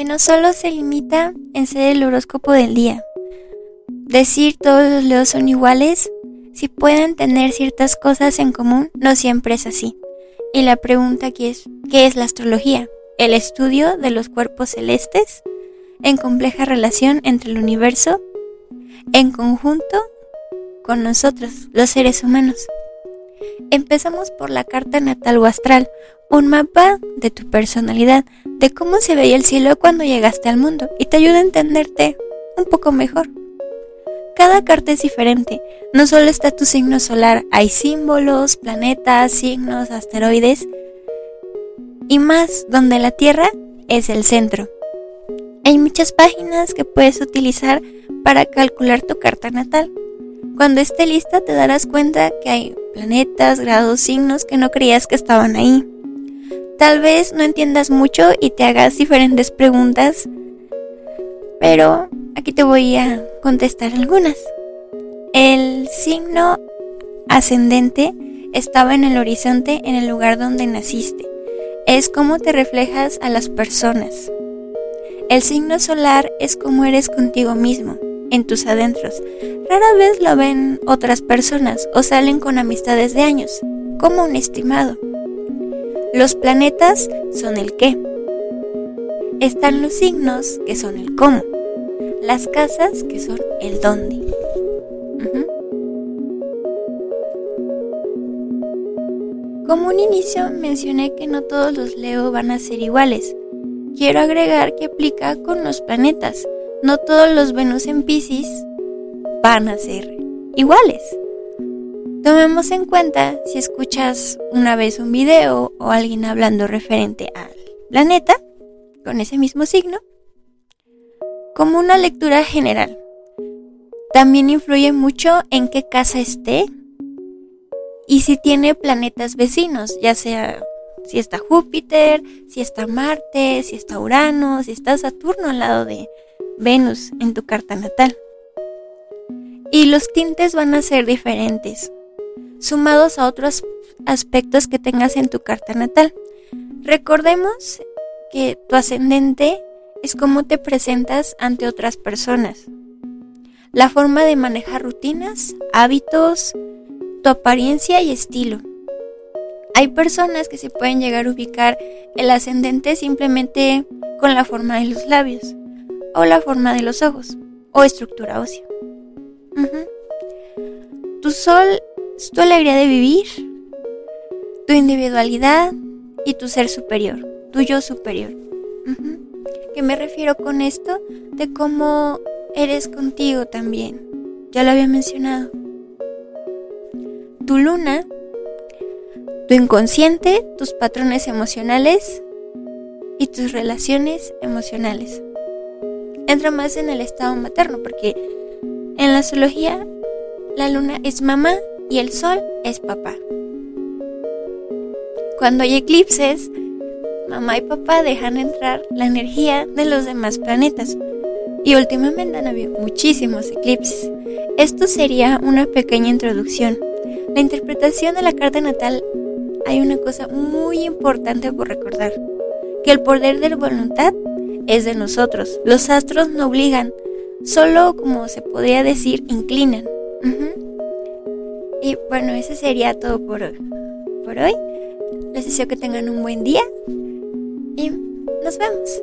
que no solo se limita en ser el horóscopo del día. Decir todos los leos son iguales, si pueden tener ciertas cosas en común, no siempre es así. Y la pregunta aquí es, ¿qué es la astrología? El estudio de los cuerpos celestes en compleja relación entre el universo en conjunto con nosotros, los seres humanos. Empezamos por la carta natal o astral, un mapa de tu personalidad, de cómo se veía el cielo cuando llegaste al mundo y te ayuda a entenderte un poco mejor. Cada carta es diferente, no solo está tu signo solar, hay símbolos, planetas, signos, asteroides y más donde la Tierra es el centro. Hay muchas páginas que puedes utilizar para calcular tu carta natal. Cuando esté lista te darás cuenta que hay planetas, grados, signos que no creías que estaban ahí. Tal vez no entiendas mucho y te hagas diferentes preguntas, pero aquí te voy a contestar algunas. El signo ascendente estaba en el horizonte en el lugar donde naciste. Es como te reflejas a las personas. El signo solar es como eres contigo mismo, en tus adentros. Rara vez lo ven otras personas o salen con amistades de años, como un estimado. Los planetas son el qué. Están los signos que son el cómo. Las casas que son el dónde. Como un inicio mencioné que no todos los Leo van a ser iguales. Quiero agregar que aplica con los planetas. No todos los Venus en Pisces van a ser iguales. Tomemos en cuenta si escuchas una vez un video o alguien hablando referente al planeta con ese mismo signo como una lectura general. También influye mucho en qué casa esté y si tiene planetas vecinos, ya sea si está Júpiter, si está Marte, si está Urano, si está Saturno al lado de Venus en tu carta natal. Y los tintes van a ser diferentes sumados a otros aspectos que tengas en tu carta natal. Recordemos que tu ascendente es cómo te presentas ante otras personas. La forma de manejar rutinas, hábitos, tu apariencia y estilo. Hay personas que se pueden llegar a ubicar el ascendente simplemente con la forma de los labios, o la forma de los ojos, o estructura ósea. Tu sol tu alegría de vivir, tu individualidad y tu ser superior, tu yo superior. ¿Qué me refiero con esto? De cómo eres contigo también. Ya lo había mencionado. Tu luna, tu inconsciente, tus patrones emocionales y tus relaciones emocionales. Entra más en el estado materno porque en la astrología la luna es mamá y el sol es papá. Cuando hay eclipses, mamá y papá dejan entrar la energía de los demás planetas. Y últimamente han habido muchísimos eclipses. Esto sería una pequeña introducción. La interpretación de la carta natal hay una cosa muy importante por recordar, que el poder de la voluntad es de nosotros. Los astros no obligan, solo como se podría decir, inclinan. Y bueno, eso sería todo por, por hoy. Les deseo que tengan un buen día y nos vemos.